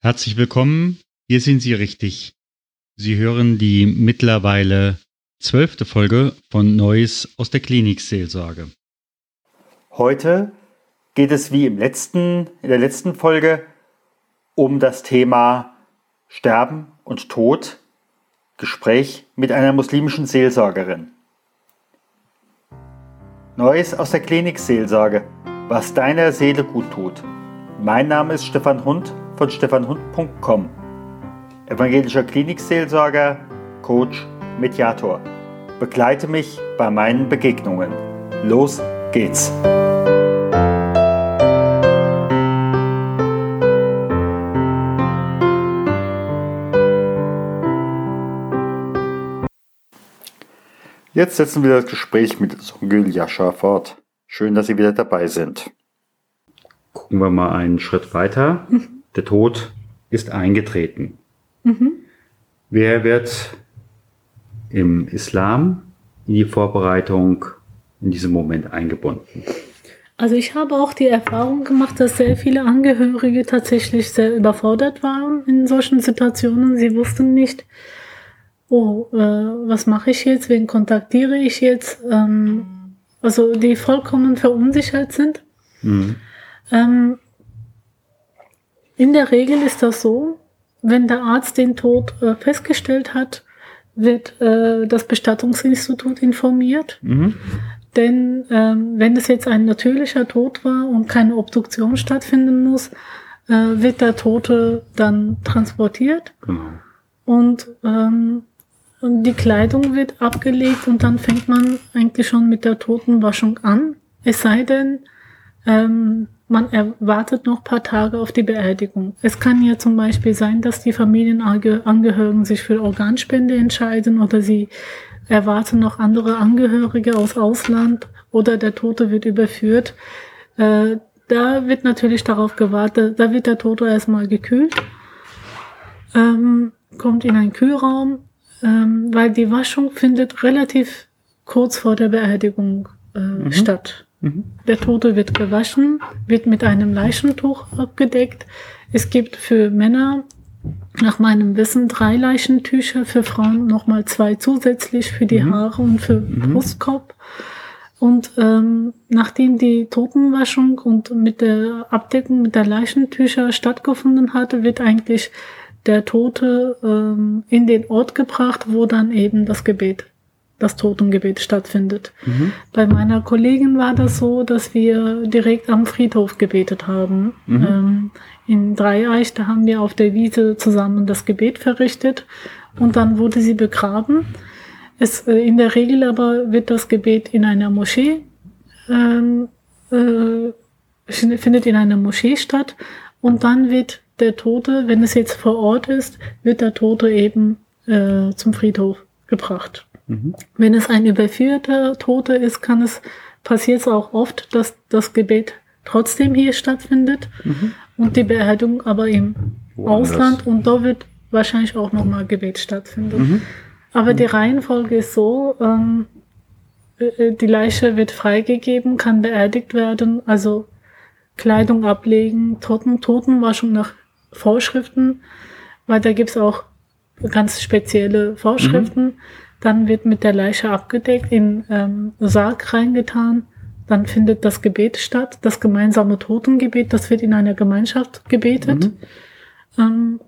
Herzlich willkommen, hier sind Sie richtig. Sie hören die mittlerweile zwölfte Folge von Neues aus der Klinikseelsorge. Heute geht es wie im letzten, in der letzten Folge um das Thema Sterben und Tod, Gespräch mit einer muslimischen Seelsorgerin. Neues aus der Klinikseelsorge, was deiner Seele gut tut. Mein Name ist Stefan Hund von stefanhund.com. Evangelischer Klinikseelsorger, Coach, Mediator. Begleite mich bei meinen Begegnungen. Los geht's! Jetzt setzen wir das Gespräch mit Songül Jascha fort. Schön, dass Sie wieder dabei sind. Gucken wir mal einen Schritt weiter. Der Tod ist eingetreten. Mhm. Wer wird im Islam in die Vorbereitung in diesem Moment eingebunden? Also ich habe auch die Erfahrung gemacht, dass sehr viele Angehörige tatsächlich sehr überfordert waren in solchen Situationen. Sie wussten nicht, oh, äh, was mache ich jetzt, wen kontaktiere ich jetzt? Ähm, also die vollkommen verunsichert sind. Mhm. Ähm, in der Regel ist das so, wenn der Arzt den Tod äh, festgestellt hat, wird äh, das Bestattungsinstitut informiert. Mhm. Denn ähm, wenn es jetzt ein natürlicher Tod war und keine Obduktion stattfinden muss, äh, wird der Tote dann transportiert. Genau. Und, ähm, und die Kleidung wird abgelegt und dann fängt man eigentlich schon mit der Totenwaschung an. Es sei denn, ähm, man erwartet noch paar Tage auf die Beerdigung. Es kann ja zum Beispiel sein, dass die Familienangehörigen sich für Organspende entscheiden oder sie erwarten noch andere Angehörige aus Ausland oder der Tote wird überführt. Äh, da wird natürlich darauf gewartet, da wird der Tote erstmal gekühlt, ähm, kommt in einen Kühlraum, ähm, weil die Waschung findet relativ kurz vor der Beerdigung äh, mhm. statt. Mhm. Der Tote wird gewaschen, wird mit einem Leichentuch abgedeckt. Es gibt für Männer nach meinem Wissen drei Leichentücher, für Frauen nochmal zwei zusätzlich für die mhm. Haare und für mhm. Brustkorb. Und ähm, nachdem die Totenwaschung und mit der Abdeckung mit der Leichentücher stattgefunden hatte, wird eigentlich der Tote ähm, in den Ort gebracht, wo dann eben das Gebet das Totengebet stattfindet. Mhm. Bei meiner Kollegin war das so, dass wir direkt am Friedhof gebetet haben. Mhm. Ähm, in Dreieich, da haben wir auf der Wiese zusammen das Gebet verrichtet und dann wurde sie begraben. Es, äh, in der Regel aber wird das Gebet in einer Moschee, ähm, äh, findet in einer Moschee statt und dann wird der Tote, wenn es jetzt vor Ort ist, wird der Tote eben äh, zum Friedhof gebracht. Mhm. Wenn es ein überführter Tote ist, kann es, passiert es auch oft, dass das Gebet trotzdem hier stattfindet mhm. und die Beerdigung aber im Woanders. Ausland und da wird wahrscheinlich auch nochmal Gebet stattfinden. Mhm. Aber die Reihenfolge ist so, ähm, äh, äh, die Leiche wird freigegeben, kann beerdigt werden, also Kleidung ablegen, Toten, Totenwaschung nach Vorschriften, weil da gibt's auch ganz spezielle Vorschriften. Mhm. Dann wird mit der Leiche abgedeckt, in ähm, Sarg reingetan. Dann findet das Gebet statt, das gemeinsame Totengebet. Das wird in einer Gemeinschaft gebetet. Mhm.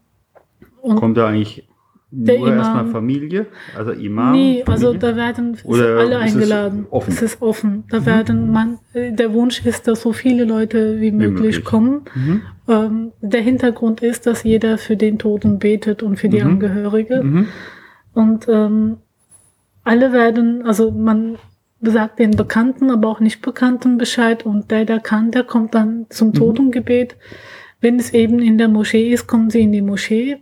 Ähm, Kommt da eigentlich nur Imam, erstmal Familie, also Imam? Nee, also Familie? also da werden alle eingeladen. Es, offen? es ist offen. Da mhm. werden man, äh, der Wunsch ist, dass so viele Leute wie, wie möglich, möglich, kommen. Mhm. Ähm, der Hintergrund ist, dass jeder für den Toten betet und für die mhm. Angehörige. Mhm. Und ähm, alle werden, also man sagt den Bekannten, aber auch nicht Bekannten Bescheid und der, der kann, der kommt dann zum mhm. Totengebet. Wenn es eben in der Moschee ist, kommen sie in die Moschee.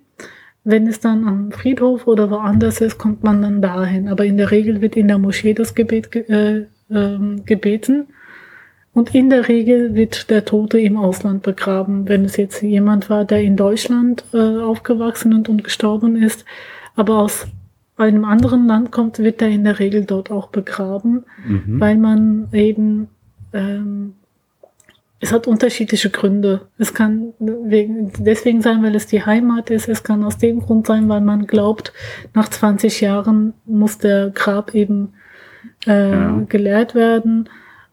Wenn es dann am Friedhof oder woanders ist, kommt man dann dahin. Aber in der Regel wird in der Moschee das Gebet äh, äh, gebeten. Und in der Regel wird der Tote im Ausland begraben. Wenn es jetzt jemand war, der in Deutschland äh, aufgewachsen und, und gestorben ist, aber aus einem anderen Land kommt, wird er in der Regel dort auch begraben, mhm. weil man eben ähm, es hat unterschiedliche Gründe. Es kann wegen, deswegen sein, weil es die Heimat ist. Es kann aus dem Grund sein, weil man glaubt, nach 20 Jahren muss der Grab eben äh, ja. geleert werden.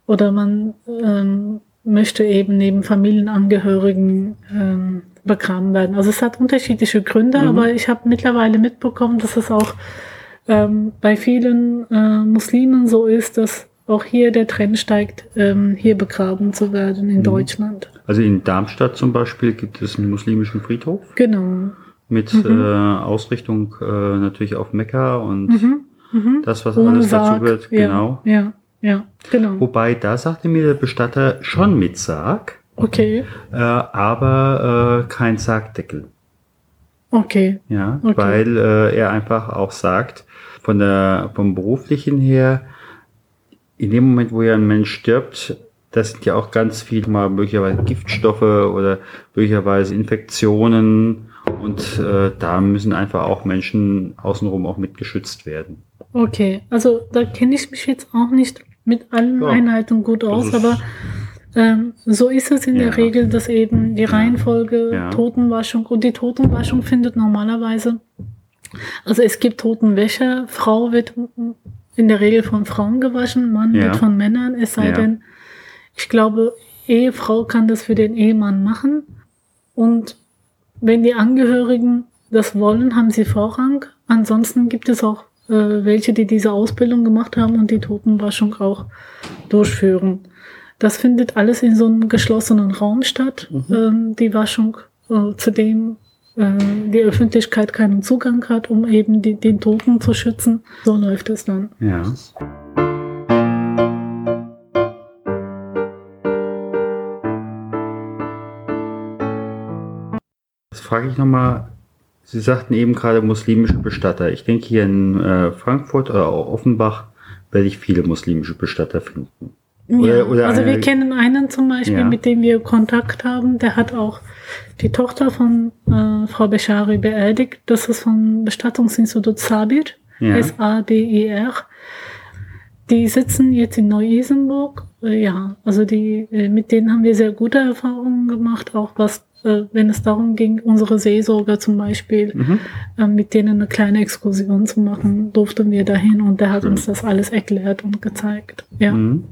Oder man ähm, möchte eben neben Familienangehörigen ähm, begraben werden. Also es hat unterschiedliche Gründe, mhm. aber ich habe mittlerweile mitbekommen, dass es auch ähm, bei vielen äh, Muslimen so ist, dass auch hier der Trend steigt, ähm, hier begraben zu werden in mhm. Deutschland. Also in Darmstadt zum Beispiel gibt es einen muslimischen Friedhof. Genau. Mit mhm. äh, Ausrichtung äh, natürlich auf Mekka und mhm. mhm. das, was Ohne alles Sarg. dazu gehört. Ja. Genau. Ja, ja, genau. Wobei, da sagte mir der Bestatter schon mit Sarg. Okay. Äh, aber äh, kein Sargdeckel. Okay. Ja, okay. weil äh, er einfach auch sagt, von der, vom beruflichen her, in dem Moment, wo ja ein Mensch stirbt, das sind ja auch ganz viel mal möglicherweise Giftstoffe oder möglicherweise Infektionen und äh, da müssen einfach auch Menschen außenrum auch mit geschützt werden. Okay, also da kenne ich mich jetzt auch nicht mit allen ja, Einheiten gut aus, aber ähm, so ist es in ja. der Regel, dass eben die Reihenfolge ja. Totenwaschung und die Totenwaschung findet normalerweise, also es gibt Totenwäsche, Frau wird in der Regel von Frauen gewaschen, Mann ja. wird von Männern, es sei denn, ich glaube, Ehefrau kann das für den Ehemann machen. Und wenn die Angehörigen das wollen, haben sie Vorrang. Ansonsten gibt es auch äh, welche, die diese Ausbildung gemacht haben und die Totenwaschung auch durchführen. Das findet alles in so einem geschlossenen Raum statt, mhm. ähm, die Waschung. Äh, zudem äh, die Öffentlichkeit keinen Zugang hat, um eben die, den Toten zu schützen. So läuft es dann. Ja. Das frage ich nochmal. Sie sagten eben gerade muslimische Bestatter. Ich denke hier in äh, Frankfurt oder auch Offenbach werde ich viele muslimische Bestatter finden. Oder, ja, oder also wir kennen einen zum Beispiel, ja. mit dem wir Kontakt haben, der hat auch die Tochter von äh, Frau Beshari beerdigt. Das ist vom Bestattungsinstitut Sabir, ja. S-A-B-I-R. Die sitzen jetzt in Neu-Isenburg. Äh, ja, also die, äh, mit denen haben wir sehr gute Erfahrungen gemacht, auch was, äh, wenn es darum ging, unsere Seelsorger zum Beispiel, mhm. äh, mit denen eine kleine Exkursion zu machen, durften wir dahin und der hat mhm. uns das alles erklärt und gezeigt. Ja. Mhm.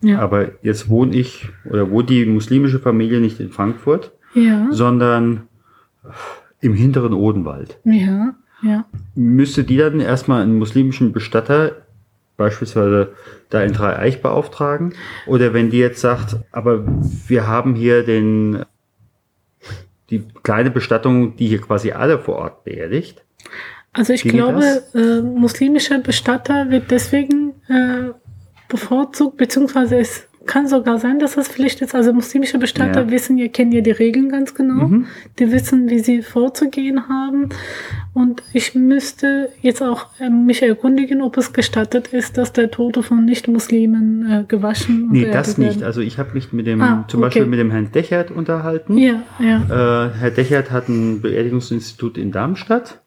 Ja. Aber jetzt wohne ich oder wohnt die muslimische Familie nicht in Frankfurt, ja. sondern im hinteren Odenwald. Ja, ja. Müsste die dann erstmal einen muslimischen Bestatter beispielsweise da in Dreieich beauftragen? Oder wenn die jetzt sagt, aber wir haben hier den, die kleine Bestattung, die hier quasi alle vor Ort beerdigt. Also ich glaube, äh, muslimischer Bestatter wird deswegen äh, bevorzugt, beziehungsweise es kann sogar sein, dass das Pflicht ist. Also muslimische Bestatter ja. wissen, ihr kennt ja die Regeln ganz genau. Mhm. Die wissen, wie sie vorzugehen haben. Und ich müsste jetzt auch äh, mich erkundigen, ob es gestattet ist, dass der Tote von Nicht-Muslimen äh, gewaschen Nee, das nicht. Also ich habe mich mit dem, ah, zum okay. Beispiel mit dem Herrn Dechert unterhalten. Ja, ja. Äh, Herr Dechert hat ein Beerdigungsinstitut in Darmstadt.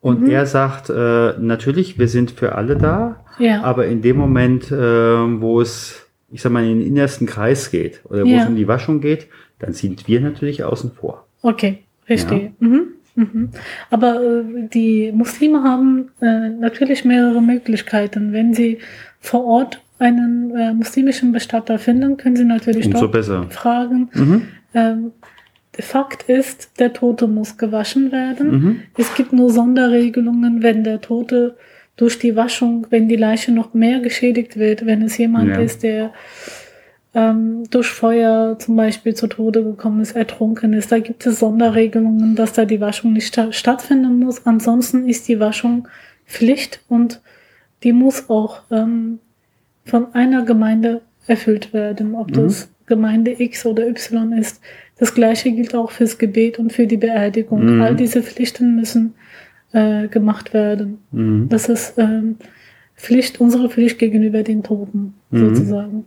Und mhm. er sagt, äh, natürlich, wir sind für alle da, ja. aber in dem Moment, äh, wo es, ich sag mal, in den innersten Kreis geht oder wo ja. es um die Waschung geht, dann sind wir natürlich außen vor. Okay, verstehe. Ja. Mhm. Mhm. Aber äh, die Muslime haben äh, natürlich mehrere Möglichkeiten. Wenn sie vor Ort einen äh, muslimischen Bestatter finden, können sie natürlich Umso dort besser. fragen. Mhm. Ähm, Fakt ist, der Tote muss gewaschen werden. Mhm. Es gibt nur Sonderregelungen, wenn der Tote durch die Waschung, wenn die Leiche noch mehr geschädigt wird, wenn es jemand ja. ist, der ähm, durch Feuer zum Beispiel zu Tode gekommen ist, ertrunken ist. Da gibt es Sonderregelungen, dass da die Waschung nicht sta stattfinden muss. Ansonsten ist die Waschung Pflicht und die muss auch ähm, von einer Gemeinde erfüllt werden, ob mhm. das Gemeinde X oder Y ist. Das gleiche gilt auch fürs Gebet und für die Beerdigung. Mhm. All diese Pflichten müssen äh, gemacht werden. Mhm. Das ist ähm, Pflicht, unsere Pflicht gegenüber den Toten, mhm. sozusagen.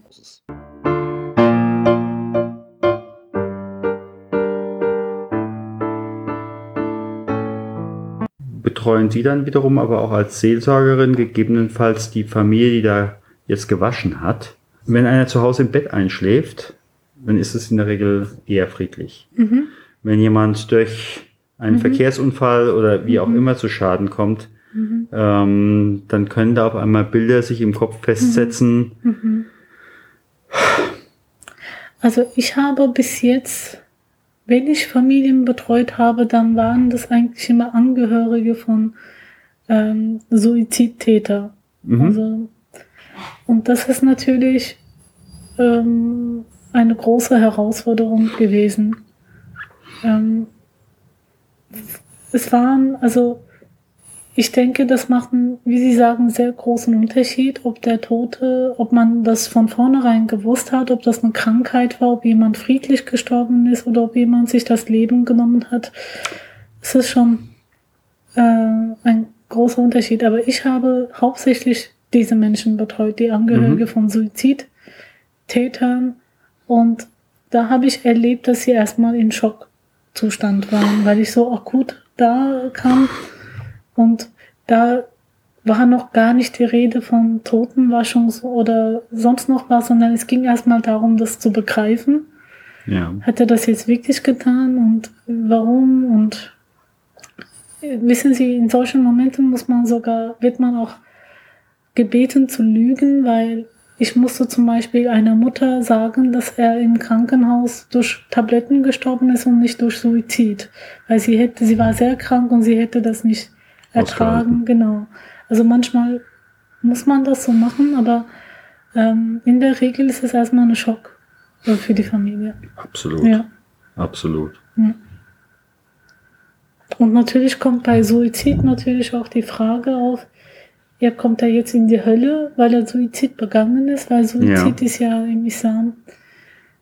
Betreuen Sie dann wiederum aber auch als Seelsorgerin gegebenenfalls die Familie, die da jetzt gewaschen hat? Wenn einer zu Hause im Bett einschläft, dann ist es in der Regel eher friedlich. Wenn jemand durch einen Verkehrsunfall oder wie auch immer zu Schaden kommt, ähm, dann können da auf einmal Bilder sich im Kopf festsetzen. Also ich habe bis jetzt, wenn ich Familien betreut habe, dann waren das eigentlich immer Angehörige von ähm, Suizidtäter. Also, und das ist natürlich ähm, eine große Herausforderung gewesen. Ähm, es waren, also ich denke, das macht einen, wie Sie sagen, sehr großen Unterschied, ob der Tote, ob man das von vornherein gewusst hat, ob das eine Krankheit war, ob jemand friedlich gestorben ist oder ob jemand sich das Leben genommen hat. Es ist schon äh, ein großer Unterschied. Aber ich habe hauptsächlich diese Menschen betreut, die Angehörige von Suizidtätern. Und da habe ich erlebt, dass sie erstmal in Schockzustand waren, weil ich so akut da kam. Und da war noch gar nicht die Rede von Totenwaschung oder sonst noch was, sondern es ging erstmal darum, das zu begreifen. Ja. Hat er das jetzt wirklich getan und warum? Und wissen Sie, in solchen Momenten muss man sogar, wird man auch gebeten zu lügen, weil ich musste zum Beispiel einer Mutter sagen, dass er im Krankenhaus durch Tabletten gestorben ist und nicht durch Suizid. Weil sie hätte, sie war sehr krank und sie hätte das nicht ertragen. Genau. Also manchmal muss man das so machen, aber ähm, in der Regel ist es erstmal ein Schock äh, für die Familie. Absolut. Ja. Absolut. Und natürlich kommt bei Suizid natürlich auch die Frage auf, ja, kommt er jetzt in die Hölle, weil er Suizid begangen ist? Weil Suizid Ja. ist ja im Islam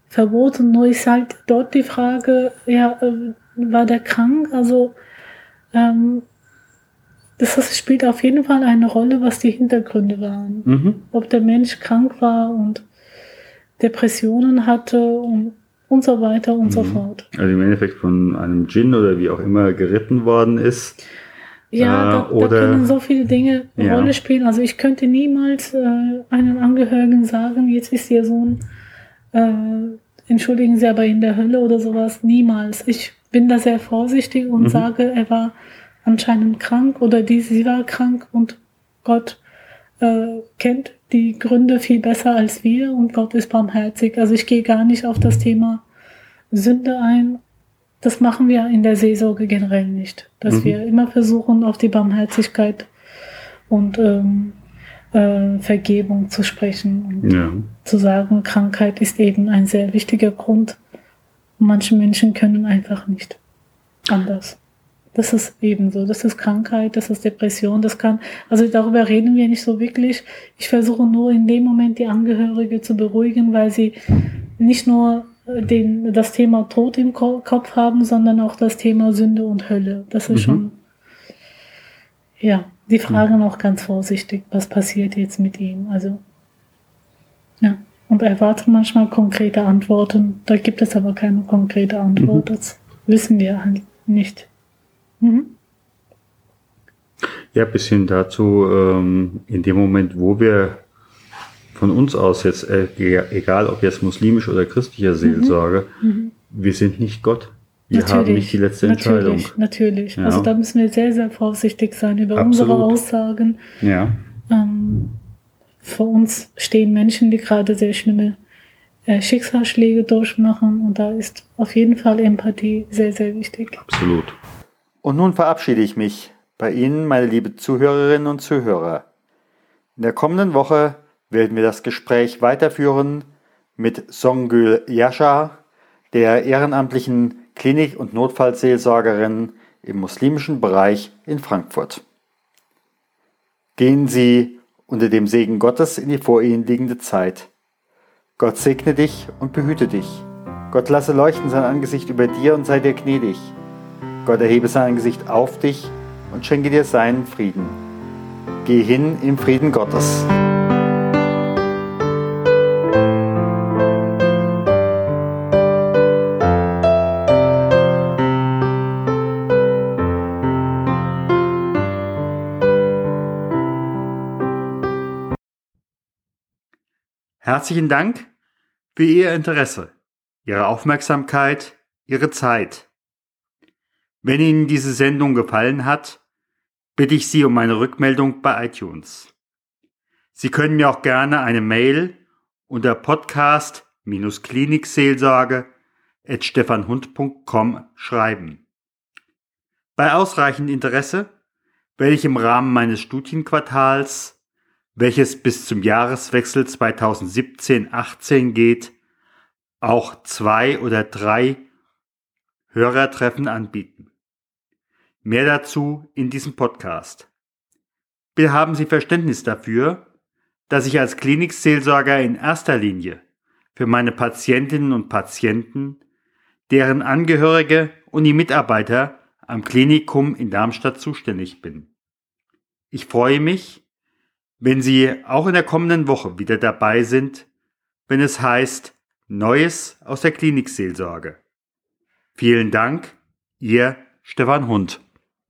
verboten. Nur ist halt dort die Frage, ja, äh, war der krank? Also, ähm, das spielt auf jeden Fall eine Rolle, was die Hintergründe waren. Mhm. Ob der Mensch krank war und Depressionen hatte und, und so weiter und so fort. Also im Endeffekt von einem Djinn oder wie auch immer geritten worden ist. Ja, Äh, da, da können so viele Dinge eine Ja. Rolle spielen. Also ich könnte niemals äh, einen Angehörigen sagen, jetzt ist ihr Sohn, äh, entschuldigen Sie, aber in der Hölle oder sowas. Niemals. Ich bin da sehr vorsichtig und Mhm. sage, er war anscheinend krank oder die, sie war krank und Gott äh, kennt die Gründe viel besser als wir und Gott ist barmherzig. Also ich gehe gar nicht auf das Thema Sünde ein. Das machen wir in der Seelsorge generell nicht. Dass Mhm. wir immer versuchen, auf die Barmherzigkeit und ähm, äh, Vergebung zu sprechen und Ja. zu sagen, Krankheit ist eben ein sehr wichtiger Grund. Manche Menschen können einfach nicht anders. Das ist eben so. Das ist Krankheit, das ist Depression, das kann, also darüber reden wir nicht so wirklich. Ich versuche nur in dem Moment die Angehörige zu beruhigen, weil sie nicht nur den, das Thema Tod im Ko Kopf haben, sondern auch das Thema Sünde und Hölle. Das ist Mhm. schon, ja, die fragen auch ganz vorsichtig, was passiert jetzt mit ihm. Also, ja. Und erwarten manchmal konkrete Antworten. Da gibt es aber keine konkrete Antwort. Das wissen wir halt nicht. Mhm. Ja, bis hin dazu, ähm, in dem Moment, wo wir von uns aus jetzt, äh, egal ob jetzt muslimisch oder christlicher Seelsorge, wir sind nicht Gott. Wir haben nicht die letzte Entscheidung. Natürlich, natürlich. Ja. Also da müssen wir sehr, sehr vorsichtig sein über unsere Absolut. Aussagen. Ja, Ähm, vor uns stehen Menschen, die gerade sehr schlimme äh, Schicksalsschläge durchmachen und da ist auf jeden Fall Empathie sehr, sehr wichtig. absolut. Und nun verabschiede ich mich bei Ihnen, meine liebe Zuhörerinnen und Zuhörer. In der kommenden Woche werden wir das Gespräch weiterführen mit Songül Yasha, der ehrenamtlichen Klinik- und Notfallseelsorgerin im muslimischen Bereich in Frankfurt. Gehen Sie unter dem Segen Gottes in die vor Ihnen liegende Zeit. Gott segne dich und behüte dich. Gott lasse leuchten sein Angesicht über dir und sei dir gnädig. Gott erhebe sein Angesicht auf dich und schenke dir seinen Frieden. Geh hin im Frieden Gottes. Herzlichen Dank für Ihr Interesse. Ihre Aufmerksamkeit, Ihre Zeit. Wenn Ihnen diese Sendung gefallen hat, bitte ich Sie um eine Rückmeldung bei iTunes. Sie können mir auch gerne eine Mail unter podcast-klinikseelsorge at stefanhund.com schreiben. Bei ausreichend Interesse werde ich im Rahmen meines Studienquartals, welches bis zum Jahreswechsel 2017-18 geht, auch zwei oder drei Hörertreffen anbieten. Mehr dazu in diesem Podcast. Bitte haben Sie Verständnis dafür, dass ich als Klinikseelsorger in erster Linie für meine Patientinnen und Patienten, deren Angehörige und die Mitarbeiter am Klinikum in Darmstadt zuständig bin. Ich freue mich, wenn Sie auch in der kommenden Woche wieder dabei sind, wenn es heißt Neues aus der Klinikseelsorge. Vielen Dank, Ihr Stefan Hund.